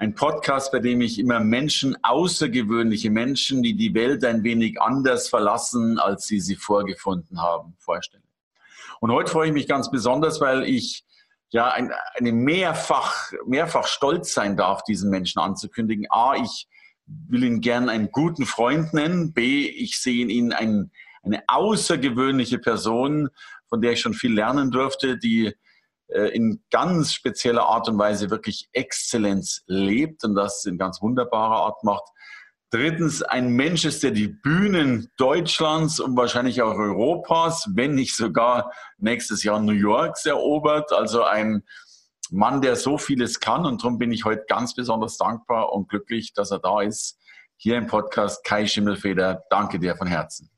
Ein Podcast, bei dem ich immer Menschen, außergewöhnliche Menschen, die die Welt ein wenig anders verlassen, als sie sie vorgefunden haben, vorstelle. Und heute freue ich mich ganz besonders, weil ich ja ein, eine mehrfach, mehrfach stolz sein darf, diesen Menschen anzukündigen. A, ich will ihn gern einen guten Freund nennen. B, ich sehe in ihm ein, eine außergewöhnliche Person, von der ich schon viel lernen durfte, die in ganz spezieller Art und Weise wirklich Exzellenz lebt und das in ganz wunderbarer Art macht. Drittens, ein Mensch ist, der die Bühnen Deutschlands und wahrscheinlich auch Europas, wenn nicht sogar nächstes Jahr New Yorks erobert. Also ein Mann, der so vieles kann. Und darum bin ich heute ganz besonders dankbar und glücklich, dass er da ist. Hier im Podcast Kai Schimmelfeder. Danke dir von Herzen.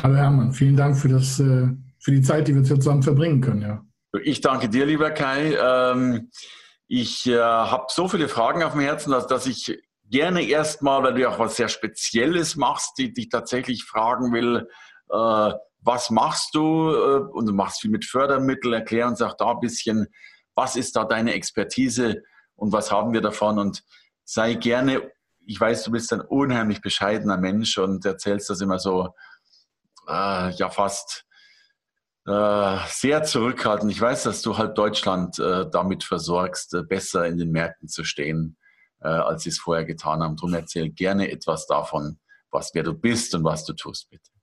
Hallo Hermann, vielen Dank für das äh, für die Zeit, die wir zusammen verbringen können. Ja. Ich danke dir, lieber Kai. Ähm, ich äh, habe so viele Fragen auf dem Herzen, dass, ich gerne erstmal, weil du auch was sehr Spezielles machst, die dich tatsächlich fragen will, äh, was machst du? Äh, und du machst viel mit Fördermitteln, erklär uns auch da ein bisschen, was ist da deine Expertise und was haben wir davon? Und sei gerne, ich weiß, du bist ein unheimlich bescheidener Mensch und erzählst das immer so, äh, ja fast äh, sehr zurückhaltend. Ich weiß, dass du halt Deutschland äh, damit versorgst, äh, besser in den Märkten zu stehen, äh, als sie es vorher getan haben. Darum erzähl gerne etwas davon, was wer du bist und was du tust, bitte.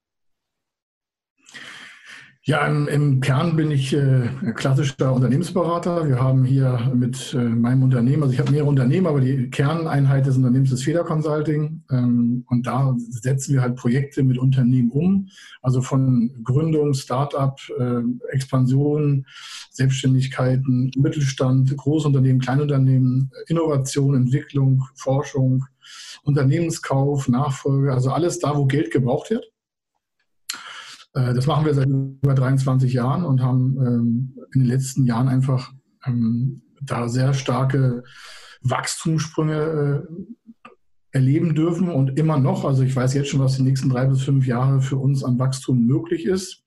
Ja, im, im, Kern bin ich äh, klassischer Unternehmensberater. Wir haben hier mit äh, meinem Unternehmen, also ich habe mehrere Unternehmen, aber die Kerneinheit des Unternehmens ist Feder Consulting. Ähm, und da setzen wir halt Projekte mit Unternehmen um. Also von Gründung, Start-up, äh, Expansion, Selbstständigkeiten, Mittelstand, Großunternehmen, Kleinunternehmen, Innovation, Entwicklung, Forschung, Unternehmenskauf, Nachfolge, also alles da, wo Geld gebraucht wird. Äh, das machen wir seit über 23 Jahren und haben ähm, in den letzten Jahren einfach ähm, da sehr starke Wachstumssprünge äh, erleben dürfen und immer noch. Also ich weiß jetzt schon, was die nächsten drei bis fünf Jahre für uns an Wachstum möglich ist.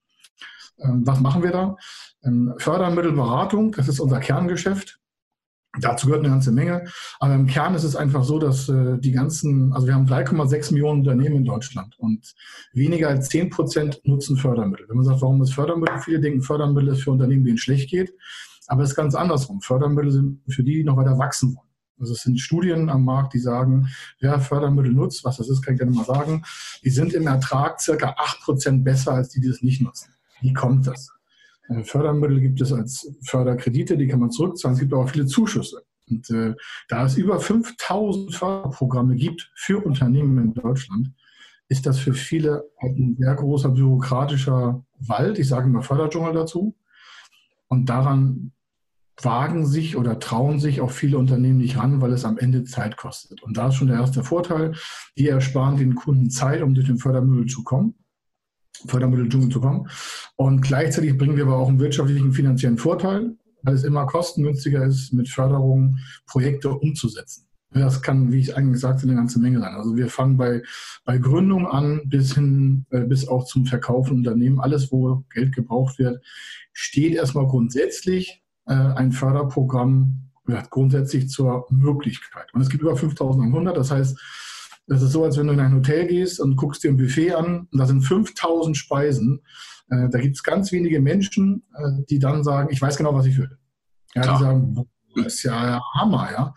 Ähm, was machen wir da? Fördermittelberatung, das ist unser Kerngeschäft. Dazu gehört eine ganze Menge. Aber im Kern ist es einfach so, dass äh, die ganzen, also wir haben 3,6 Millionen Unternehmen in Deutschland und weniger als 10 Prozent nutzen Fördermittel. Wenn man sagt, warum ist Fördermittel? Viele denken, Fördermittel ist für Unternehmen, denen schlecht geht. Aber es ist ganz andersrum. Fördermittel sind für die, die noch weiter wachsen wollen. Also es sind Studien am Markt, die sagen, wer Fördermittel nutzt, was das ist, kann ich gerne mal sagen, die sind im Ertrag circa 8 Prozent besser als die, die es nicht nutzen. Wie kommt das? Äh, Fördermittel gibt es als Förderkredite, die kann man zurückzahlen. Es gibt aber auch viele Zuschüsse. Und äh, da es über 5000 Förderprogramme gibt für Unternehmen in Deutschland, ist das für viele halt ein sehr großer bürokratischer Wald. Ich sage immer Förderdschungel dazu. Und daran wagen sich oder trauen sich auch viele Unternehmen nicht ran, weil es am Ende Zeit kostet. Und da ist schon der erste Vorteil. Die ersparen den Kunden Zeit, um durch den Fördermittel zu kommen. Fördermitteldschungel zu kommen. Und gleichzeitig bringen wir aber auch einen wirtschaftlichen, finanziellen Vorteil, weil es immer kostengünstiger ist, mit Förderung Projekte umzusetzen. Das kann, wie ich eigentlich sagte, eine ganze Menge sein. Also wir fangen bei, bei Gründung an bis hin, äh, bis auch zum Verkaufen Unternehmen. Alles, wo Geld gebraucht wird, steht erstmal grundsätzlich äh, ein Förderprogramm ja, grundsätzlich zur Möglichkeit. Und es gibt über 5100. Das heißt, das ist so, als wenn du in ein Hotel gehst und guckst dir ein Buffet an und da sind 5000 Speisen. Äh, da gibt es ganz wenige Menschen, äh, die dann sagen, ich weiß genau, was ich will. Ja, ja. die sagen, das ist ja Hammer, ja.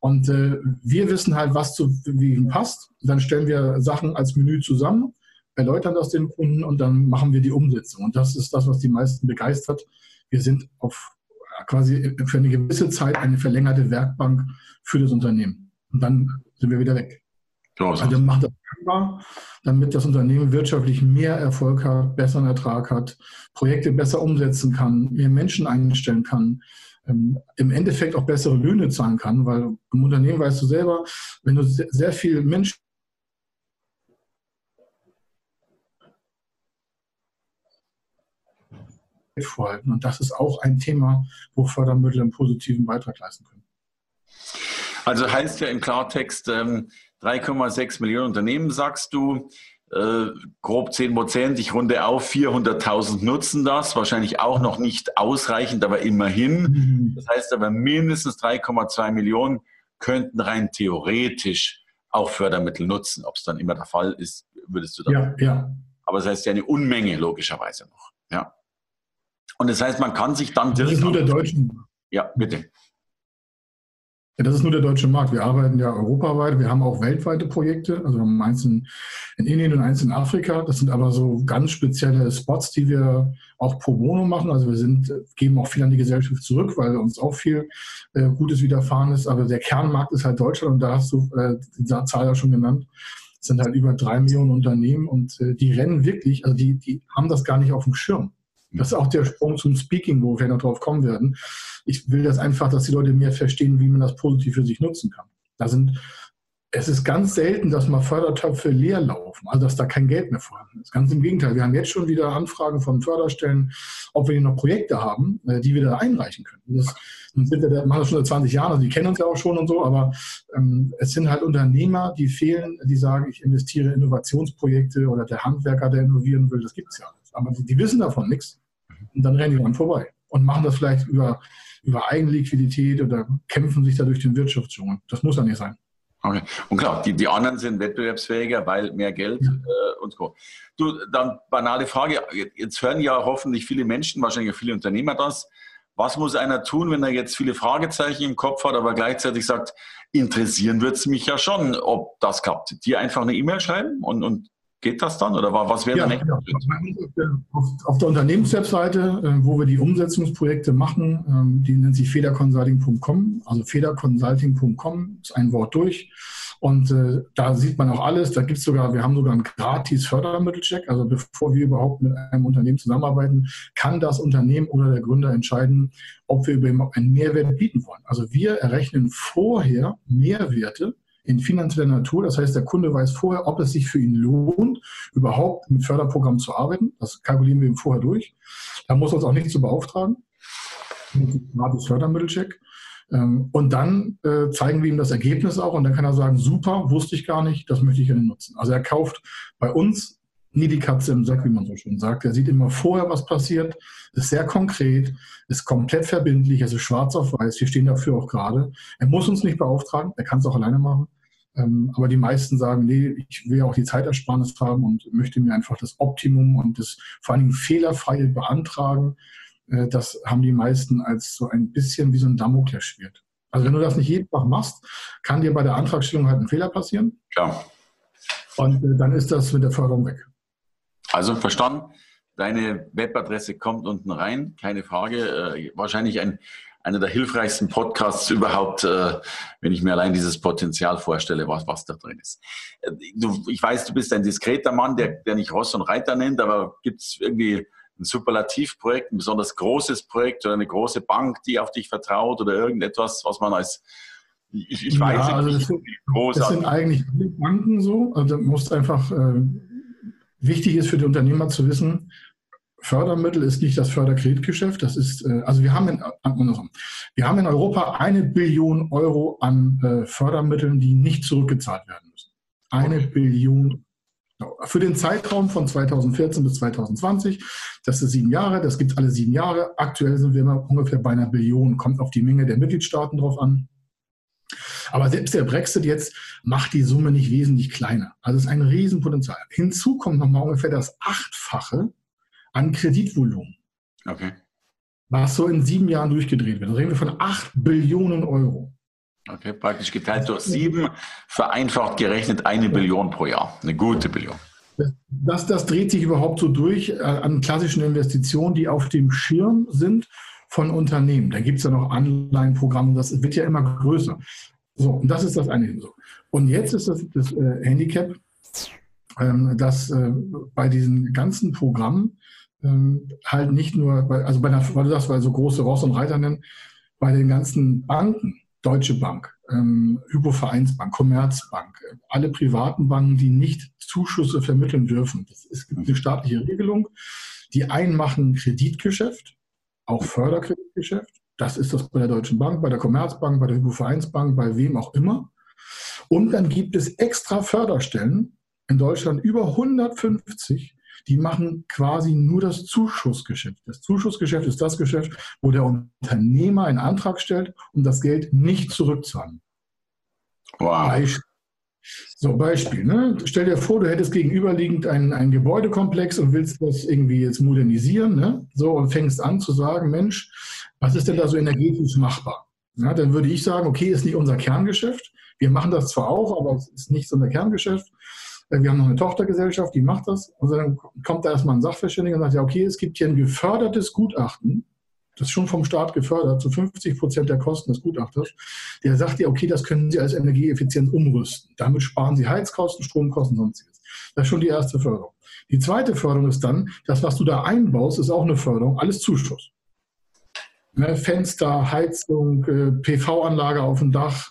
Und äh, wir wissen halt, was zu wie passt. Dann stellen wir Sachen als Menü zusammen, erläutern das den Kunden und dann machen wir die Umsetzung. Und das ist das, was die meisten begeistert. Wir sind auf quasi für eine gewisse Zeit eine verlängerte Werkbank für das Unternehmen. Und dann sind wir wieder weg. Also macht das machbar, damit das Unternehmen wirtschaftlich mehr Erfolg hat, besseren Ertrag hat, Projekte besser umsetzen kann, mehr Menschen einstellen kann, ähm, im Endeffekt auch bessere Löhne zahlen kann, weil im Unternehmen weißt du selber, wenn du sehr viel Menschen vorhalten. Und das ist auch ein Thema, wo Fördermittel einen positiven Beitrag leisten können. Also heißt ja im Klartext, 3,6 ähm, Millionen Unternehmen, sagst du, äh, grob 10 Prozent, ich runde auf, 400.000 nutzen das, wahrscheinlich auch noch nicht ausreichend, aber immerhin. Mhm. Das heißt aber mindestens 3,2 Millionen könnten rein theoretisch auch Fördermittel nutzen. Ob es dann immer der Fall ist, würdest du dann. Ja, ja. Aber das heißt ja eine Unmenge logischerweise noch. Ja. Und das heißt, man kann sich dann direkt. Das ist nur der deutschen. Ja, bitte. Ja, das ist nur der deutsche Markt. Wir arbeiten ja europaweit. Wir haben auch weltweite Projekte. Also wir haben eins in, in Indien und eins in Afrika. Das sind aber so ganz spezielle Spots, die wir auch pro bono machen. Also wir sind, geben auch viel an die Gesellschaft zurück, weil uns auch viel äh, Gutes widerfahren ist. Aber der Kernmarkt ist halt Deutschland und da hast du äh, die Zahl ja schon genannt. Es sind halt über drei Millionen Unternehmen und äh, die rennen wirklich, also die, die haben das gar nicht auf dem Schirm. Das ist auch der Sprung zum Speaking, wo wir noch drauf kommen werden. Ich will das einfach, dass die Leute mehr verstehen, wie man das positiv für sich nutzen kann. Da sind, es ist ganz selten, dass mal Fördertöpfe leer laufen, also dass da kein Geld mehr vorhanden ist. Ganz im Gegenteil. Wir haben jetzt schon wieder Anfragen von Förderstellen, ob wir hier noch Projekte haben, äh, die wir da einreichen können. Das, sind wir, machen das schon seit 20 Jahren, also die kennen uns ja auch schon und so, aber ähm, es sind halt Unternehmer, die fehlen, die sagen, ich investiere in Innovationsprojekte oder der Handwerker, der innovieren will, das gibt es ja. Aber die, die wissen davon nichts. Und dann rennen die dann vorbei und machen das vielleicht über, über Eigenliquidität oder kämpfen sich da durch den Wirtschaftsdschungel. Das muss ja nicht sein. Okay. Und klar, die, die anderen sind wettbewerbsfähiger, weil mehr Geld ja. äh, und so. Du, dann banale Frage. Jetzt hören ja hoffentlich viele Menschen, wahrscheinlich auch viele Unternehmer das. Was muss einer tun, wenn er jetzt viele Fragezeichen im Kopf hat, aber gleichzeitig sagt, interessieren wird es mich ja schon, ob das klappt? Dir einfach eine E-Mail schreiben und, und Geht das dann oder was wäre ja, der nächste ja. Auf, auf, der Unternehmenswebseite, äh, wo wir die Umsetzungsprojekte machen, ähm, die nennt sich federconsulting.com, also federconsulting.com ist ein Wort durch. Und äh, da sieht man auch alles. Da gibt es sogar, wir haben sogar einen gratis Fördermittelcheck. Also bevor wir überhaupt mit einem Unternehmen zusammenarbeiten, kann das Unternehmen oder der Gründer entscheiden, ob wir überhaupt einen Mehrwert bieten wollen. Also wir errechnen vorher Mehrwerte in finanzieller Natur. Das heißt, der Kunde weiß vorher, ob es sich für ihn lohnt, überhaupt mit Förderprogrammen zu arbeiten. Das kalkulieren wir ihm vorher durch. Da muss er uns auch nicht zu beauftragen. Gratis Fördermittelcheck. Ähm, und dann äh, zeigen wir ihm das Ergebnis auch und dann kann er sagen, super, wusste ich gar nicht, das möchte ich gerne nutzen. Also er kauft bei uns nie die Katze im Sack, wie man so schön sagt. Er sieht immer vorher, was passiert, ist sehr konkret, ist komplett verbindlich, also schwarz auf weiß. Wir stehen dafür auch gerade. Er muss uns nicht beauftragen, er kann es auch alleine machen. Ähm, aber die meisten sagen, nee, ich will auch die Zeitersparnis haben und möchte mir einfach das Optimum und das vor allen Dingen fehlerfreie beantragen. Äh, das haben die meisten als so ein bisschen wie so ein Damoklesschwert. Also wenn du das nicht jeden Tag machst, kann dir bei der Antragstellung halt ein Fehler passieren. Klar. Und äh, dann ist das mit der Förderung weg. Also verstanden. Deine Webadresse kommt unten rein, keine Frage. Äh, wahrscheinlich ein einer der hilfreichsten Podcasts überhaupt, äh, wenn ich mir allein dieses Potenzial vorstelle, was, was da drin ist. Äh, du, ich weiß, du bist ein diskreter Mann, der, der nicht Ross und Reiter nennt, aber gibt es irgendwie ein Superlativprojekt, ein besonders großes Projekt oder eine große Bank, die auf dich vertraut oder irgendetwas, was man als ich, ich weiß ja, also nicht, das, groß das sind eigentlich Banken so. Also musst einfach äh, wichtig ist für die Unternehmer zu wissen, Fördermittel ist nicht das Förderkreditgeschäft. Das ist, äh, also wir haben in, wir haben in Europa eine Billion Euro an äh, Fördermitteln, die nicht zurückgezahlt werden müssen. Eine. Billion für den Zeitraum von 2014 bis 2020, das ist sieben Jahre, das gibt alle sieben Jahre. Aktuell sind wir immer ungefähr bei einer Billion, kommt auf die Menge der Mitgliedstaaten drauf an. Aber selbst der Brexit jetzt macht die Summe nicht wesentlich kleiner. Also es ist ein Riesenpotenzial. Hinzu kommt nochmal ungefähr das Achtfache an Kreditvolumen. Okay. Was so in sieben Jahren durchgedreht wird. Da reden wir von 8 Billionen Euro. Okay, praktisch geteilt durch sieben, vereinfacht gerechnet eine Billion pro Jahr. Eine gute Billion. Das, das dreht sich überhaupt so durch äh, an klassischen Investitionen, die auf dem Schirm sind von Unternehmen. Da gibt es ja noch Anleihenprogramme, das wird ja immer größer. So, und das ist das eine. Und jetzt ist das, das äh, Handicap, ähm, dass äh, bei diesen ganzen Programmen ähm, halt nicht nur, bei, also bei der, weil du sagst, weil so große Ross und Reiter nennen, bei den ganzen Banken, Deutsche Bank, ähm, Hypovereinsbank, Commerzbank, alle privaten Banken, die nicht Zuschüsse vermitteln dürfen. Das ist eine staatliche Regelung. Die einen machen Kreditgeschäft, auch Förderkreditgeschäft. Das ist das bei der Deutschen Bank, bei der Commerzbank, bei der Hypovereinsbank, bei wem auch immer. Und dann gibt es extra Förderstellen in Deutschland über 150, die machen quasi nur das Zuschussgeschäft. Das Zuschussgeschäft ist das Geschäft, wo der Unternehmer einen Antrag stellt und das Geld nicht zurückzahlen. Wow. Beispiel. So, Beispiel. Ne? Stell dir vor, du hättest gegenüberliegend einen, einen Gebäudekomplex und willst das irgendwie jetzt modernisieren. Ne? So, und fängst an zu sagen, Mensch, was ist denn da so energetisch machbar? Ja, dann würde ich sagen, okay, ist nicht unser Kerngeschäft. Wir machen das zwar auch, aber es ist nicht so unser Kerngeschäft. Äh, wir haben noch eine Tochtergesellschaft, die macht das. Und dann kommt da erstmal ein Sachverständiger und sagt, ja, okay, es gibt hier ein gefördertes Gutachten, das ist schon vom Staat gefördert, zu 50 Prozent der Kosten des Gutachters. Der sagt ja, okay, das können Sie als Energieeffizienz umrüsten. Damit sparen Sie Heizkosten, Stromkosten, sonstiges. Das ist schon die erste Förderung. Die zweite Förderung ist dann, das, was du da einbaust, ist auch eine Förderung, alles Zuschuss. Ne, Fenster, Heizung, äh, PV-Anlage auf dem Dach,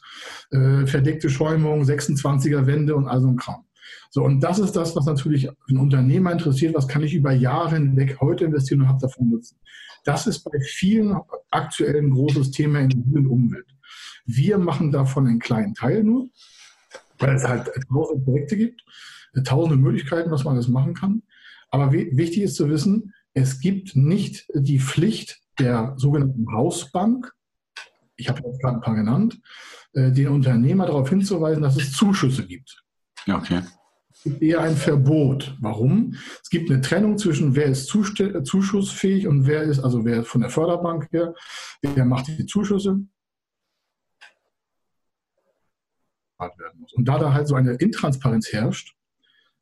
äh, verdeckte Schäumung, 26er Wände und all so ein Kram. So, und das ist das, was natürlich einen Unternehmer interessiert. Was kann ich über Jahre hinweg heute investieren und habe davon Nutzen? Das ist bei vielen aktuell ein großes Thema in der Umwelt. Wir machen davon einen kleinen Teil nur, weil es halt tausende Projekte gibt, tausende Möglichkeiten, was man alles machen kann. Aber wichtig ist zu wissen, es gibt nicht die Pflicht der sogenannten Hausbank, ich habe jetzt gerade ein paar genannt, äh, den Unternehmer darauf hinzuweisen, dass es Zuschüsse gibt. Okay gibt eher ein Verbot. Warum? Es gibt eine Trennung zwischen wer ist zuschussfähig und wer ist, also wer von der Förderbank her, wer macht die Zuschüsse. Und da da halt so eine Intransparenz herrscht,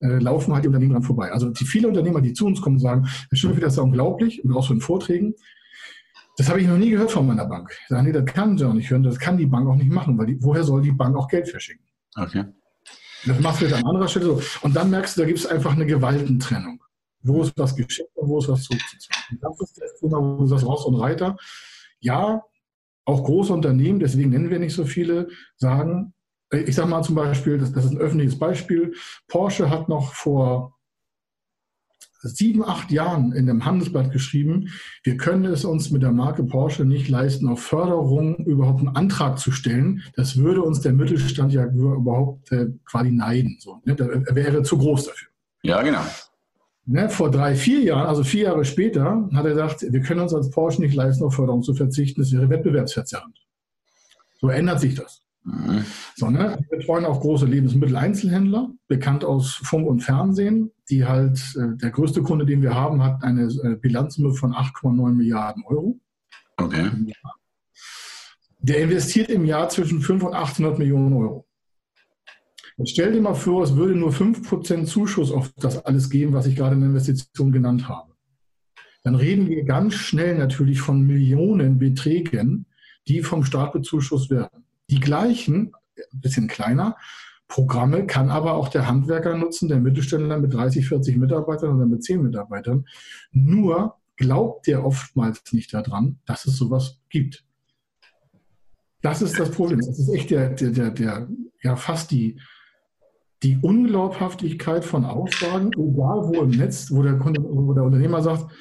äh, laufen halt die Unternehmen dran vorbei. Also die viele Unternehmer, die zu uns kommen, sagen, Herr Schimmelfeld, das ist unglaublich, und auch so in Vorträgen, das habe ich noch nie gehört von meiner Bank. Ich sage, nee, das kann sie auch nicht hören, das kann die Bank auch nicht machen, weil die, woher soll die Bank auch Geld verschicken? Okay. Das machst du jetzt an anderer Stelle so. Und dann merkst du, da gibt es einfach eine Gewaltentrennung. Wo ist was geschickt und wo ist was zurückzuzahlen. Und das ist das Thema, wo du sagst, Ross und Reiter. Ja, auch große Unternehmen, deswegen nennen wir nicht so viele, sagen, äh, ich sage mal zum Beispiel, das, das ist ein öffentliches Beispiel, Porsche hat noch vor sieben, acht Jahren in dem Handelsblatt geschrieben, wir können es uns mit der Marke Porsche nicht leisten, auf Förderung überhaupt einen Antrag zu stellen. Das würde uns der Mittelstand ja überhaupt äh, quasi neiden. So, ne? Er wäre zu groß dafür. Ja, genau. Ne, vor drei, vier Jahren, also vier Jahre später, hat er gesagt, wir können uns als Porsche nicht leisten, auf Förderung zu verzichten. Das wäre wettbewerbsverzerrend. So ändert sich das. Mhm. So, ne? Wir betreuen auch große Lebensmitteleinzelhändler, bekannt aus Funk und Fernsehen, die halt, äh, der größte Kunde, den wir haben, hat eine äh, Bilanzsumme von 8,9 Milliarden Euro. Okay. Der investiert im Jahr zwischen 500 und 800 Millionen Euro. Jetzt stell dir mal vor, es würde nur 5% Zuschuss auf das alles geben, was ich gerade in der Investition genannt habe. Dann reden wir ganz schnell natürlich von Millionenbeträgen, die vom Staat bezuschusst werden. Die gleichen, ein bisschen kleiner, Programme kann aber auch der Handwerker nutzen, der Mittelständler mit 30, 40 Mitarbeitern oder mit 10 Mitarbeitern. Nur glaubt der oftmals nicht daran, dass es sowas gibt. Das ist das Problem. Das ist echt der, der, der, der ja fast die, die Unglaubhaftigkeit von Aussagen, egal wo im Netz, wo der, Kunde, wo der Unternehmer sagt,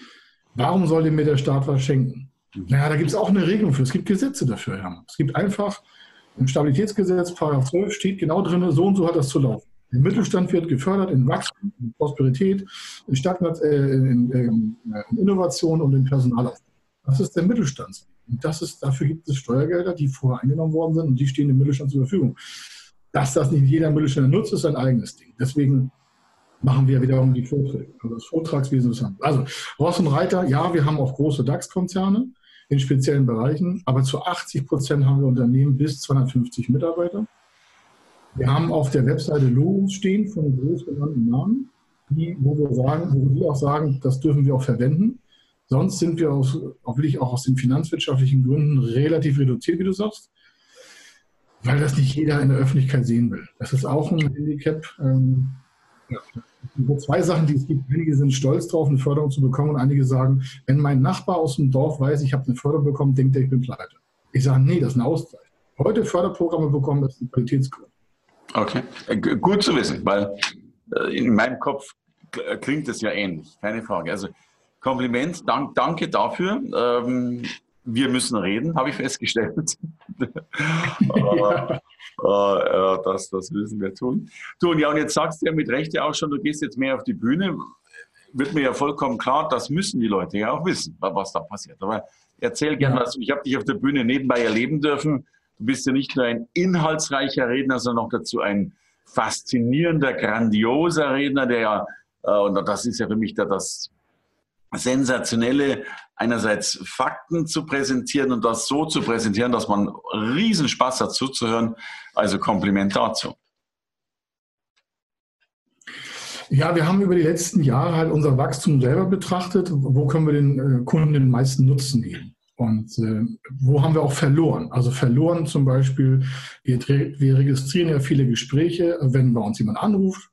warum soll mir der Staat was schenken? Naja, da gibt es auch eine Regelung für. Es gibt Gesetze dafür. Ja. Es gibt einfach im Stabilitätsgesetz, Paragraph 12, steht genau drin, so und so hat das zu laufen. Der Mittelstand wird gefördert in Wachstum, in Prosperität, in, Stagnat, äh, in, in, in Innovation und in Personalaufbau. Das ist der Mittelstand. Und das ist, dafür gibt es Steuergelder, die vorher eingenommen worden sind und die stehen dem Mittelstand zur Verfügung. Dass das nicht jeder Mittelständler nutzt, ist ein eigenes Ding. Deswegen machen wir wiederum die Vorträge, also das Vortragswesen zusammen. Also Ross und Reiter, ja, wir haben auch große DAX-Konzerne in speziellen Bereichen. Aber zu 80 Prozent haben wir Unternehmen bis 250 Mitarbeiter. Wir haben auf der Webseite Logos stehen von groß genannten Namen, die, wo wir sagen, wo wir auch sagen, das dürfen wir auch verwenden. Sonst sind wir aus, auch wirklich auch aus den finanzwirtschaftlichen Gründen relativ reduziert, wie du sagst. weil das nicht jeder in der Öffentlichkeit sehen will. Das ist auch ein Handicap. Ähm, ja. Zwei Sachen, die es gibt. Einige sind stolz drauf, eine Förderung zu bekommen und einige sagen, wenn mein Nachbar aus dem Dorf weiß, ich habe eine Förderung bekommen, denkt er, ich bin pleite. Ich sage, nee, das ist eine Auszeit. Heute Förderprogramme bekommen, das ist ein Qualitätsgrund. Okay, äh, gut zu wissen, weil äh, in meinem Kopf klingt es ja ähnlich, keine Frage. Also Kompliment, dank, danke dafür. Ähm, wir müssen reden, habe ich festgestellt. ja. äh, das, das müssen wir tun. Du, und ja, und jetzt sagst du ja mit Recht ja auch schon, du gehst jetzt mehr auf die Bühne. Wird mir ja vollkommen klar, das müssen die Leute ja auch wissen, was da passiert. Aber erzähl gerne was. Ich habe dich auf der Bühne nebenbei erleben dürfen. Du bist ja nicht nur ein inhaltsreicher Redner, sondern auch dazu ein faszinierender, grandioser Redner, der ja, äh, und das ist ja für mich da das sensationelle, einerseits Fakten zu präsentieren und das so zu präsentieren, dass man riesen Spaß hat zuzuhören. Also Kompliment dazu. Ja, wir haben über die letzten Jahre halt unser Wachstum selber betrachtet. Wo können wir den äh, Kunden den meisten Nutzen geben? Und äh, wo haben wir auch verloren? Also verloren zum Beispiel, wir, wir registrieren ja viele Gespräche, wenn bei uns jemand anruft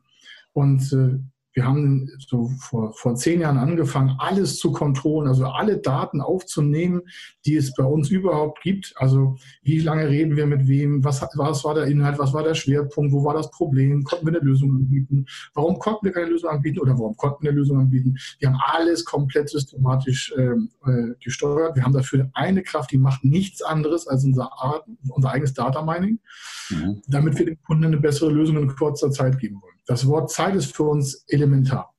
und äh, wir haben so vor, vor zehn Jahren angefangen, alles zu kontrollieren, also alle Daten aufzunehmen, die es bei uns überhaupt gibt. Also wie lange reden wir mit wem, was, was war der Inhalt, was war der Schwerpunkt, wo war das Problem, konnten wir eine Lösung anbieten, warum konnten wir keine Lösung anbieten oder warum konnten wir eine Lösung anbieten. Wir haben alles komplett systematisch ähm, äh, gesteuert. Wir haben dafür eine Kraft, die macht nichts anderes als unser, Art, unser eigenes Data Mining, mhm. damit wir dem Kunden eine bessere Lösung in kurzer Zeit geben wollen. Das Wort Zeit ist für uns elementar.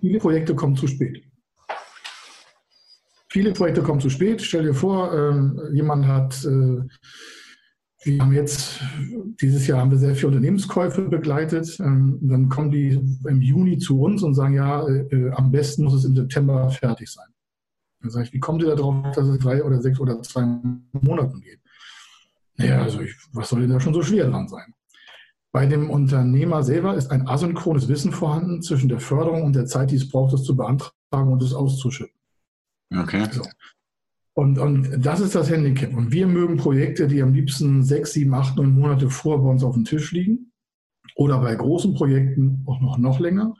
Viele Projekte kommen zu spät. Viele Projekte kommen zu spät. Stell dir vor, äh, jemand hat, äh, wir haben jetzt, dieses Jahr haben wir sehr viele Unternehmenskäufe begleitet. Ähm, dann kommen die im Juni zu uns und sagen, ja, äh, am besten muss es im September fertig sein. Dann sage ich, wie kommt ihr darauf, dass es drei oder sechs oder zwei Monaten geht? Naja, also ich, was soll denn da schon so schwer dran sein? Bei dem Unternehmer selber ist ein asynchrones Wissen vorhanden zwischen der Förderung und der Zeit, die es braucht, das zu beantragen und es auszuschütten. Okay. So. Und, und das ist das Handicap. Und wir mögen Projekte, die am liebsten sechs, sieben, acht, neun Monate vor bei uns auf dem Tisch liegen. Oder bei großen Projekten auch noch, noch länger.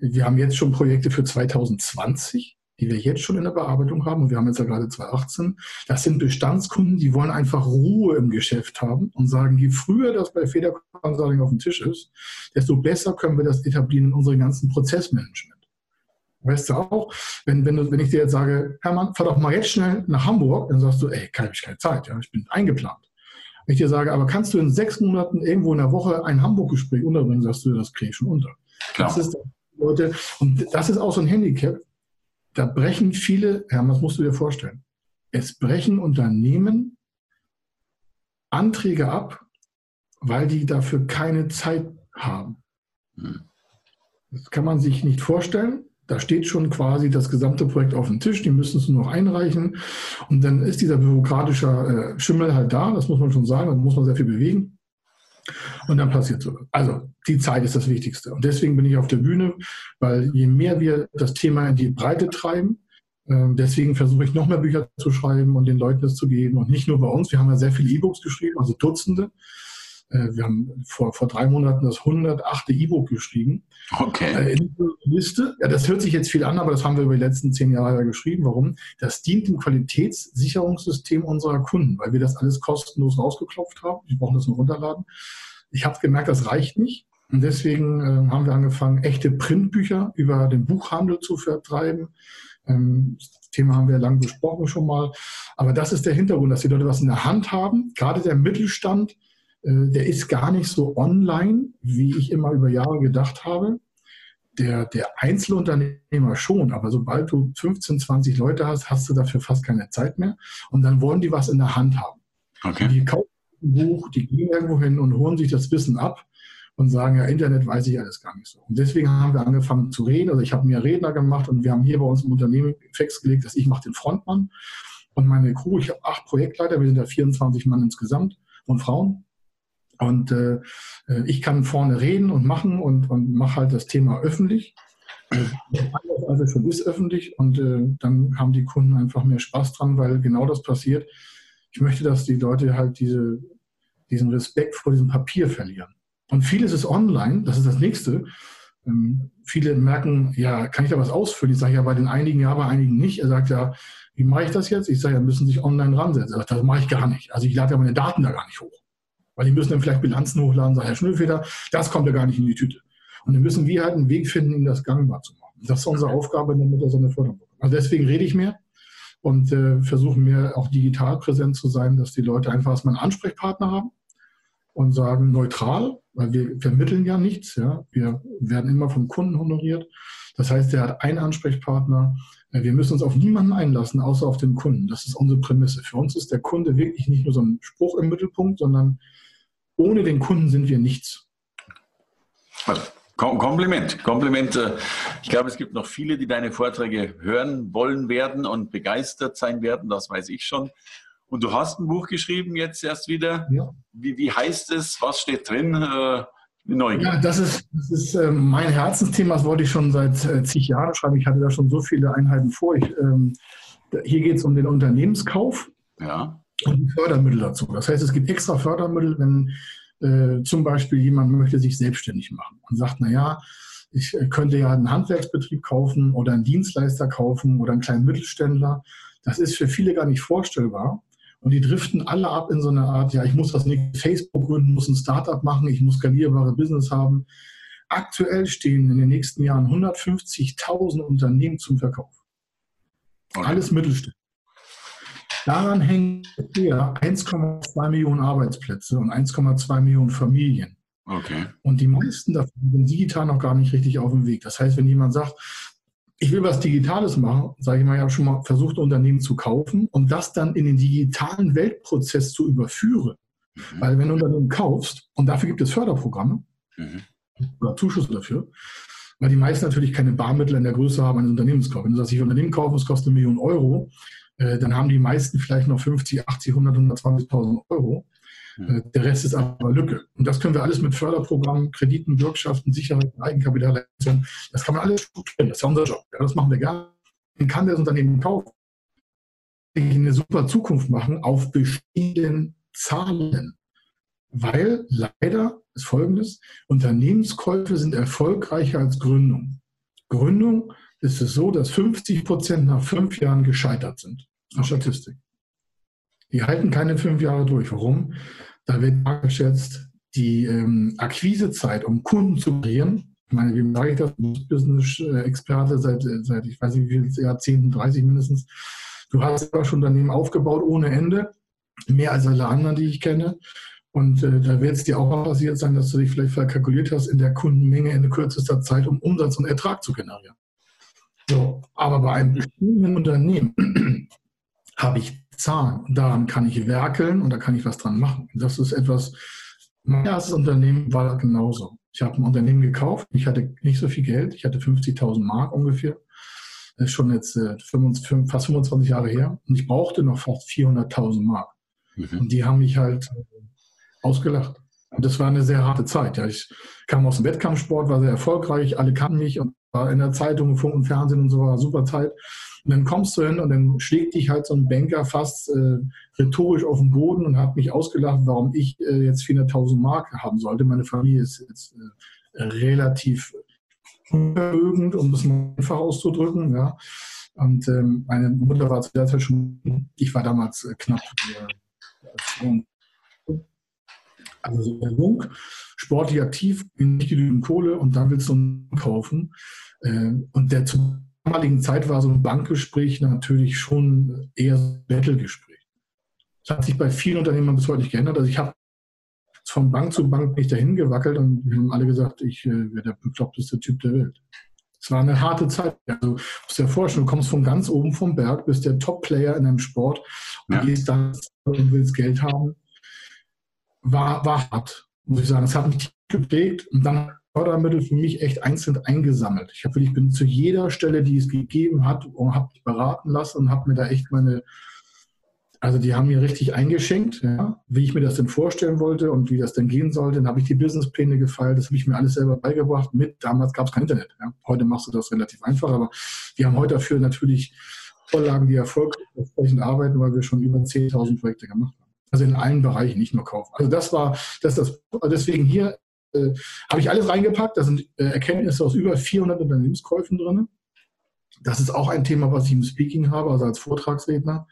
Wir haben jetzt schon Projekte für 2020 die wir jetzt schon in der Bearbeitung haben, und wir haben jetzt ja gerade 2018, das sind Bestandskunden, die wollen einfach Ruhe im Geschäft haben und sagen, je früher das bei Feder Consulting auf dem Tisch ist, desto besser können wir das etablieren in unserem ganzen Prozessmanagement. Weißt du auch, wenn, wenn, du, wenn ich dir jetzt sage, Hermann, fahr doch mal jetzt schnell nach Hamburg, dann sagst du, ey, habe ich keine Zeit, ja, ich bin eingeplant. Wenn ich dir sage, aber kannst du in sechs Monaten irgendwo in der Woche ein Hamburg-Gespräch unterbringen, sagst du, das kriege ich schon unter. Klar. Das ist, Leute, und das ist auch so ein Handicap da brechen viele, ja, was musst du dir vorstellen? Es brechen Unternehmen Anträge ab, weil die dafür keine Zeit haben. Hm. Das kann man sich nicht vorstellen. Da steht schon quasi das gesamte Projekt auf dem Tisch, die müssen es nur noch einreichen. Und dann ist dieser bürokratische äh, Schimmel halt da, das muss man schon sagen, da muss man sehr viel bewegen. Und dann passiert so. Also die Zeit ist das Wichtigste. Und deswegen bin ich auf der Bühne, weil je mehr wir das Thema in die Breite treiben, äh, deswegen versuche ich noch mehr Bücher zu schreiben und den Leuten das zu geben. Und nicht nur bei uns. Wir haben ja sehr viele E-Books geschrieben, also Dutzende. Äh, wir haben vor, vor drei Monaten das 108. E-Book geschrieben. Okay. Äh, in der Liste. Ja, das hört sich jetzt viel an, aber das haben wir über die letzten zehn Jahre geschrieben. Warum? Das dient dem Qualitätssicherungssystem unserer Kunden, weil wir das alles kostenlos rausgeklopft haben. Die brauchen das nur runterladen. Ich habe gemerkt, das reicht nicht. Und deswegen äh, haben wir angefangen, echte Printbücher über den Buchhandel zu vertreiben. Ähm, das Thema haben wir lang besprochen schon mal. Aber das ist der Hintergrund, dass die Leute was in der Hand haben. Gerade der Mittelstand, der ist gar nicht so online, wie ich immer über Jahre gedacht habe. Der, der Einzelunternehmer schon, aber sobald du 15, 20 Leute hast, hast du dafür fast keine Zeit mehr. Und dann wollen die was in der Hand haben. Okay. Die kaufen ein Buch, die gehen irgendwo hin und holen sich das Wissen ab und sagen, ja, Internet weiß ich alles gar nicht so. Und deswegen haben wir angefangen zu reden. Also ich habe mir Redner gemacht und wir haben hier bei uns im Unternehmen festgelegt, dass ich mache den Frontmann und meine Crew, ich habe acht Projektleiter, wir sind da 24 Mann insgesamt und Frauen. Und äh, ich kann vorne reden und machen und, und mache halt das Thema öffentlich. Also schon ist öffentlich und äh, dann haben die Kunden einfach mehr Spaß dran, weil genau das passiert. Ich möchte, dass die Leute halt diese diesen Respekt vor diesem Papier verlieren. Und vieles ist online, das ist das Nächste. Ähm, viele merken, ja, kann ich da was ausfüllen? Ich sage ja bei den einigen ja, bei einigen nicht. Er sagt ja, wie mache ich das jetzt? Ich sage ja, müssen sich online ransetzen. Er sagt, das mache ich gar nicht. Also ich lade ja meine Daten da gar nicht hoch. Weil die müssen dann vielleicht Bilanzen hochladen, sagt Herr Schnüllfeder, das kommt ja gar nicht in die Tüte. Und dann müssen wir halt einen Weg finden, ihm das gangbar zu machen. Das ist unsere Aufgabe, damit er so eine Förderung. Also deswegen rede ich mehr und äh, versuche mehr auch digital präsent zu sein, dass die Leute einfach erstmal einen Ansprechpartner haben und sagen neutral, weil wir vermitteln ja nichts. Ja? Wir werden immer vom Kunden honoriert. Das heißt, er hat einen Ansprechpartner. Äh, wir müssen uns auf niemanden einlassen, außer auf den Kunden. Das ist unsere Prämisse. Für uns ist der Kunde wirklich nicht nur so ein Spruch im Mittelpunkt, sondern ohne den Kunden sind wir nichts. Kompliment, Kompliment. Äh, ich glaube, es gibt noch viele, die deine Vorträge hören wollen werden und begeistert sein werden, das weiß ich schon. Und du hast ein Buch geschrieben jetzt erst wieder. Ja. Wie, wie heißt es? Was steht drin? Äh, Neugier. Ja, das ist, das ist äh, mein Herzensthema. Das wollte ich schon seit äh, zig Jahren schreiben. Ich hatte da schon so viele Einheiten vor. Ich, ähm, hier geht es um den Unternehmenskauf ja. Und Fördermittel dazu. Das heißt, es gibt extra Fördermittel, wenn äh, zum Beispiel jemand möchte sich selbstständig machen und sagt, na ja, ich äh, könnte ja einen Handwerksbetrieb kaufen oder einen Dienstleister kaufen oder einen kleinen Mittelständler. Das ist für viele gar nicht vorstellbar. Und die driften alle ab in so eine Art, ja, ich muss das nicht Facebook gründen, muss ein Startup machen, ich muss skalierbare Business haben. Aktuell stehen in den nächsten Jahren 150.000 Unternehmen zum Verkauf. Okay. Alles Mittelständler. Daran hängen 1,2 Millionen Arbeitsplätze und 1,2 Millionen Familien. Okay. Und die meisten davon sind digital noch gar nicht richtig auf dem Weg. Das heißt, wenn jemand sagt, ich will was Digitales machen, sage ich mal ja schon mal, versucht Unternehmen zu kaufen, um das dann in den digitalen Weltprozess zu überführen. Mhm. Weil wenn du Unternehmen kaufst, und dafür gibt es Förderprogramme mhm. oder Zuschüsse dafür, weil die meisten natürlich keine Barmittel in der Größe haben eines Unternehmenskauf. Wenn du sagst, ich will ein Unternehmen kaufen, es kostet eine Million Euro, äh, dann haben die meisten vielleicht noch 50, 80, 100, 120.000 Euro. Äh, der Rest ist aber Lücke. Und das können wir alles mit Förderprogrammen, Krediten, Bürgschaften, Sicherheiten, Eigenkapitalleistungen, das kann man alles strukturieren. Das ist ja unser Job. Ja, das machen wir gerne. Man kann das Unternehmen kaufen. Eine super Zukunft machen auf bestehenden Zahlen. Weil leider ist Folgendes, Unternehmenskäufe sind erfolgreicher als Gründung. Gründung ist es so, dass 50 Prozent nach fünf Jahren gescheitert sind. Nach Statistik. Die halten keine fünf Jahre durch. Warum? Da wird geschätzt, die ähm, Akquisezeit, um Kunden zu kreieren. Ich meine, wie sage ich das? Business-Experte seit, seit, ich weiß nicht wie viele Jahrzehnten, 30 mindestens. Du hast ja schon Unternehmen aufgebaut ohne Ende. Mehr als alle anderen, die ich kenne. Und äh, da wird es dir auch passiert sein, dass du dich vielleicht verkalkuliert hast in der Kundenmenge in kürzester Zeit, um Umsatz und Ertrag zu generieren. So, aber bei einem bestehenden Unternehmen habe ich Zahlen und daran kann ich werkeln und da kann ich was dran machen. Das ist etwas, mein erstes Unternehmen war genauso. Ich habe ein Unternehmen gekauft, ich hatte nicht so viel Geld, ich hatte 50.000 Mark ungefähr. Das ist schon jetzt äh, 25, fast 25 Jahre her und ich brauchte noch fast 400.000 Mark. Mhm. Und die haben mich halt äh, ausgelacht. Und das war eine sehr harte Zeit. Ja, ich kam aus dem Wettkampfsport, war sehr erfolgreich, alle kannten mich und in der Zeitung, Funk und Fernsehen und so war super Zeit. Und dann kommst du hin und dann schlägt dich halt so ein Banker fast äh, rhetorisch auf den Boden und hat mich ausgelacht, warum ich äh, jetzt 400.000 Mark haben sollte. Meine Familie ist jetzt äh, relativ unvermögend, um es mal einfach auszudrücken. Ja. Und ähm, meine Mutter war zu der Zeit schon, ich war damals äh, knapp äh, also sehr jung, sportlich aktiv, nicht genügend Kohle und dann willst du einen kaufen. Äh, und der zum damaligen Zeit war so ein Bankgespräch natürlich schon eher ein Battlegespräch. Das hat sich bei vielen Unternehmern bis heute nicht geändert. Also ich habe von Bank zu Bank nicht dahin gewackelt und wir haben alle gesagt, ich äh, wäre der bekloppteste Typ der Welt. Es war eine harte Zeit. Also, du musst dir vorstellen, du kommst von ganz oben vom Berg, bist der Top-Player in einem Sport und ja. gehst dann und willst Geld haben war, war hart, muss ich sagen. Es hat mich geprägt und dann Fördermittel für mich echt einzeln eingesammelt. Ich, hab, ich bin zu jeder Stelle, die es gegeben hat, und habe mich beraten lassen und habe mir da echt meine, also die haben mir richtig eingeschenkt, ja, wie ich mir das denn vorstellen wollte und wie das denn gehen sollte. Dann habe ich die Businesspläne gefeilt, das habe ich mir alles selber beigebracht mit. Damals gab es kein Internet. Ja. Heute machst du das relativ einfach, aber wir haben heute dafür natürlich Vorlagen, die erfolgreich arbeiten, weil wir schon über 10.000 Projekte gemacht haben. Also in allen Bereichen, nicht nur kaufen. Also das war, das, das deswegen hier äh, habe ich alles reingepackt. Da sind äh, Erkenntnisse aus über 400 Unternehmenskäufen drin. Das ist auch ein Thema, was ich im Speaking habe, also als Vortragsredner,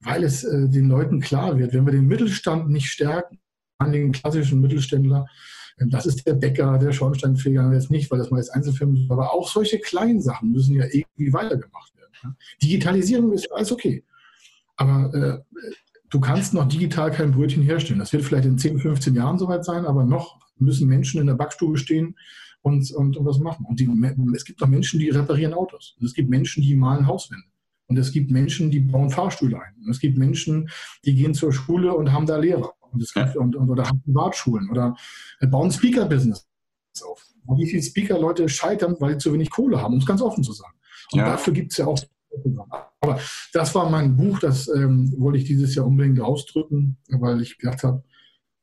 weil es äh, den Leuten klar wird, wenn wir den Mittelstand nicht stärken, an den klassischen Mittelständler, äh, das ist der Bäcker, der Schornsteinfeger, jetzt nicht, weil das meist Einzelfirmen sind, aber auch solche kleinen Sachen müssen ja irgendwie weitergemacht werden. Ja. Digitalisierung ist alles okay. Aber äh, du kannst noch digital kein Brötchen herstellen. Das wird vielleicht in 10, 15 Jahren soweit sein, aber noch müssen Menschen in der Backstube stehen und, und, und was machen. Und die, es gibt auch Menschen, die reparieren Autos. Und es gibt Menschen, die malen Hauswände. Und es gibt Menschen, die bauen Fahrstühle ein. Und es gibt Menschen, die gehen zur Schule und haben da Lehrer. Und es gibt, und, und, oder haben Privatschulen oder bauen Speaker-Business auf. Und wie viele Speaker-Leute scheitern, weil sie zu wenig Kohle haben, um es ganz offen zu sagen. Und ja. dafür gibt es ja auch aber das war mein Buch, das ähm, wollte ich dieses Jahr unbedingt ausdrücken, weil ich gedacht habe,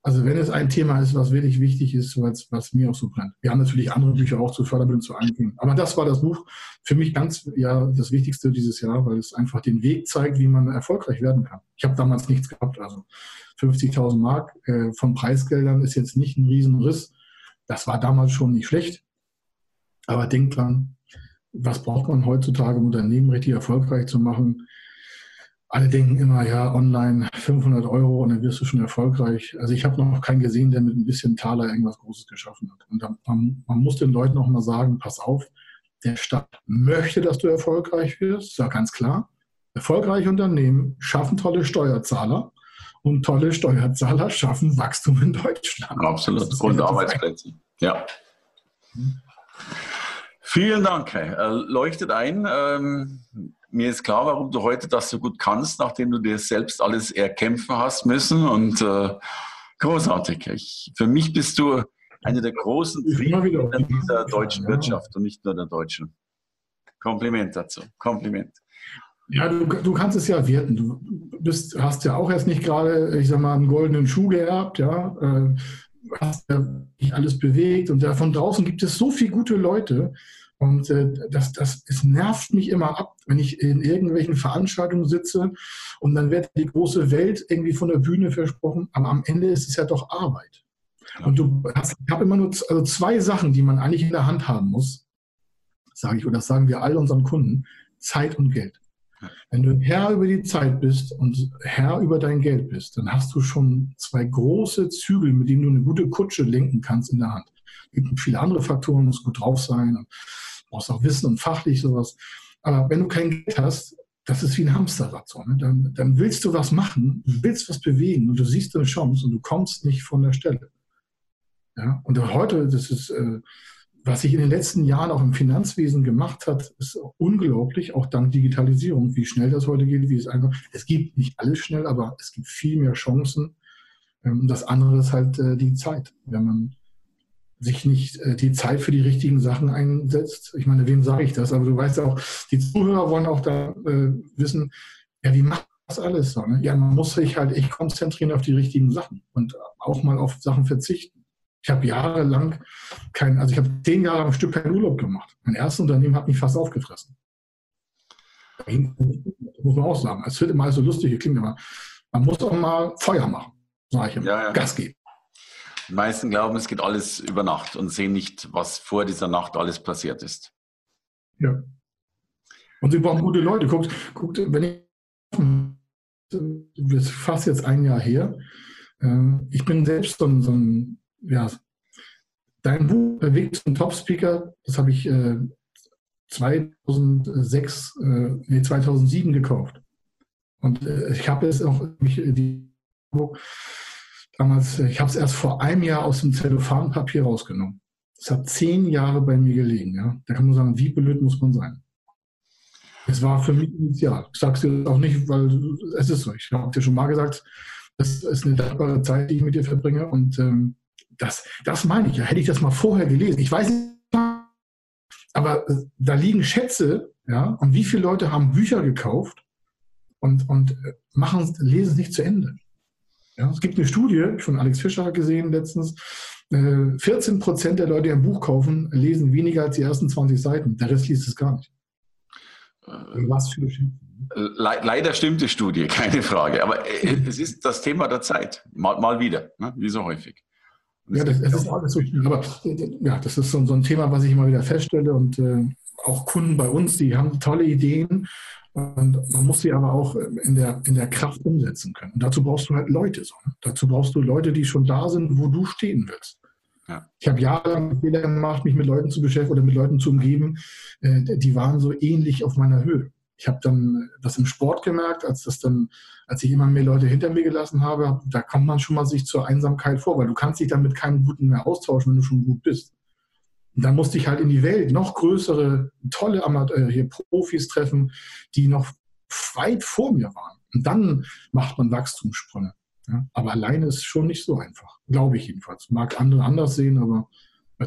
also wenn es ein Thema ist, was wirklich wichtig ist, was, was mir auch so brennt. Wir haben natürlich andere Bücher auch zu Fördermitteln zu eingehen. Aber das war das Buch für mich ganz ja das Wichtigste dieses Jahr, weil es einfach den Weg zeigt, wie man erfolgreich werden kann. Ich habe damals nichts gehabt. Also 50.000 Mark äh, von Preisgeldern ist jetzt nicht ein Riesenriss. Das war damals schon nicht schlecht. Aber denk dran, was braucht man heutzutage, um Unternehmen richtig erfolgreich zu machen? alle denken immer, ja, online 500 Euro und dann wirst du schon erfolgreich. Also ich habe noch keinen gesehen, der mit ein bisschen Taler irgendwas Großes geschaffen hat. Und man, man muss den Leuten auch mal sagen, pass auf, der Staat möchte, dass du erfolgreich wirst, ist ja ganz klar. Erfolgreiche Unternehmen schaffen tolle Steuerzahler und tolle Steuerzahler schaffen Wachstum in Deutschland. Absolut. Und Arbeitsplätze. Ja. Vielen Dank. Leuchtet ein. Ähm, mir ist klar, warum du heute das so gut kannst, nachdem du dir selbst alles erkämpfen hast müssen. Und äh, großartig. Ich, für mich bist du einer der großen Triebfeder dieser deutschen ja. Wirtschaft und nicht nur der deutschen. Kompliment dazu. Kompliment. Ja, du, du kannst es ja werten. Du bist, hast ja auch erst nicht gerade, ich sag mal, einen goldenen Schuh geerbt, ja. Hast ja nicht alles bewegt und da von draußen gibt es so viele gute Leute, und äh, das, das, es nervt mich immer ab, wenn ich in irgendwelchen Veranstaltungen sitze und dann wird die große Welt irgendwie von der Bühne versprochen, aber am Ende ist es ja doch Arbeit. Und du hast, ich habe immer nur also zwei Sachen, die man eigentlich in der Hand haben muss, sage ich, und das sagen wir all unseren Kunden, Zeit und Geld. Wenn du Herr über die Zeit bist und Herr über dein Geld bist, dann hast du schon zwei große Zügel, mit denen du eine gute Kutsche lenken kannst in der Hand. Es gibt viele andere Faktoren, muss gut drauf sein brauchst auch Wissen und fachlich sowas. Aber wenn du kein Geld hast, das ist wie ein Hamsterrad. So, ne? dann, dann willst du was machen, willst was bewegen und du siehst eine Chance und du kommst nicht von der Stelle. Ja? Und heute, das ist, äh, was sich in den letzten Jahren auch im Finanzwesen gemacht hat, ist unglaublich, auch dank Digitalisierung, wie schnell das heute geht, wie es einfach. Es gibt nicht alles schnell, aber es gibt viel mehr Chancen. Ähm, das andere ist halt äh, die Zeit. Wenn man sich nicht äh, die Zeit für die richtigen Sachen einsetzt. Ich meine, wem sage ich das? Aber du weißt auch, die Zuhörer wollen auch da äh, wissen, ja, wie macht das alles so? Ne? Ja, man muss sich halt echt konzentrieren auf die richtigen Sachen und auch mal auf Sachen verzichten. Ich habe jahrelang kein, also ich habe zehn Jahre am Stück keinen Urlaub gemacht. Mein erstes Unternehmen hat mich fast aufgefressen. Muss man auch sagen. Es wird immer so lustig, klingt aber man muss auch mal Feuer machen, sage ich immer. Ja, ja. Gas geben. Die meisten glauben, es geht alles über Nacht und sehen nicht, was vor dieser Nacht alles passiert ist. Ja. Und sie brauchen gute Leute. Guckt, guckt wenn ich, das ist fast jetzt ein Jahr her, äh, ich bin selbst so ein, so ein ja, dein Buch bewegt ein Top-Speaker, das habe ich 2006, äh, nee, 2007 gekauft. Und äh, ich habe es auch, die damals, ich habe es erst vor einem Jahr aus dem Zellophanpapier rausgenommen. Es hat zehn Jahre bei mir gelegen. Ja? Da kann man sagen, wie blöd muss man sein? Es war für mich initial. Ich sage es dir auch nicht, weil es ist so. Ich habe dir schon mal gesagt, das ist eine dankbare Zeit, die ich mit dir verbringe. Und ähm, das, das meine ich ja. Hätte ich das mal vorher gelesen. Ich weiß nicht, aber äh, da liegen Schätze, ja, und wie viele Leute haben Bücher gekauft und, und äh, machen, lesen es nicht zu Ende. Ja, es gibt eine Studie von Alex Fischer gesehen letztens. 14 äh, Prozent der Leute, die ein Buch kaufen, lesen weniger als die ersten 20 Seiten. Der Rest liest es gar nicht. Was für Le Leider stimmt die Studie, keine Frage. Aber äh, es ist das Thema der Zeit. Mal, mal wieder, ne? wie so häufig. Ja, das, das ist alles richtig. Aber ja, das ist so, so, ein Thema, was ich immer wieder feststelle. Und äh, auch Kunden bei uns, die haben tolle Ideen. Und man muss sie aber auch in der, in der Kraft umsetzen können. Und dazu brauchst du halt Leute. So. Ne? Dazu brauchst du Leute, die schon da sind, wo du stehen willst. Ja. Ich habe jahrelang Fehler gemacht, mich mit Leuten zu beschäftigen oder mit Leuten zu umgeben, äh, die waren so ähnlich auf meiner Höhe. Ich habe dann das im Sport gemerkt, als das dann, als ich immer mehr Leute hinter mir gelassen habe, da kommt man schon mal sich zur Einsamkeit vor, weil du kannst dich dann mit keinem Guten mehr austauschen, wenn du schon gut bist. Und dann musste ich halt in die Welt noch größere, tolle Amateur, äh, hier Profis treffen, die noch weit vor mir waren. Und dann macht man Wachstumssprünge. Ja? Aber alleine ist schon nicht so einfach, glaube ich jedenfalls. Mag andere anders sehen, aber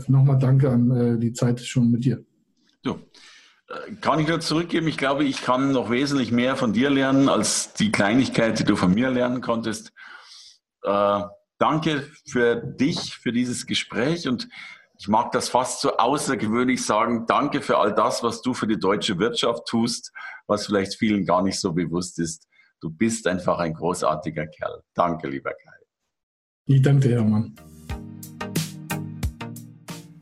nochmal danke an äh, die Zeit schon mit dir. So. Kann ich nur zurückgeben, ich glaube, ich kann noch wesentlich mehr von dir lernen als die Kleinigkeit, die du von mir lernen konntest. Äh, danke für dich, für dieses Gespräch und ich mag das fast so außergewöhnlich sagen, danke für all das, was du für die deutsche Wirtschaft tust, was vielleicht vielen gar nicht so bewusst ist. Du bist einfach ein großartiger Kerl. Danke, lieber Kai. Ich danke dir, Hermann.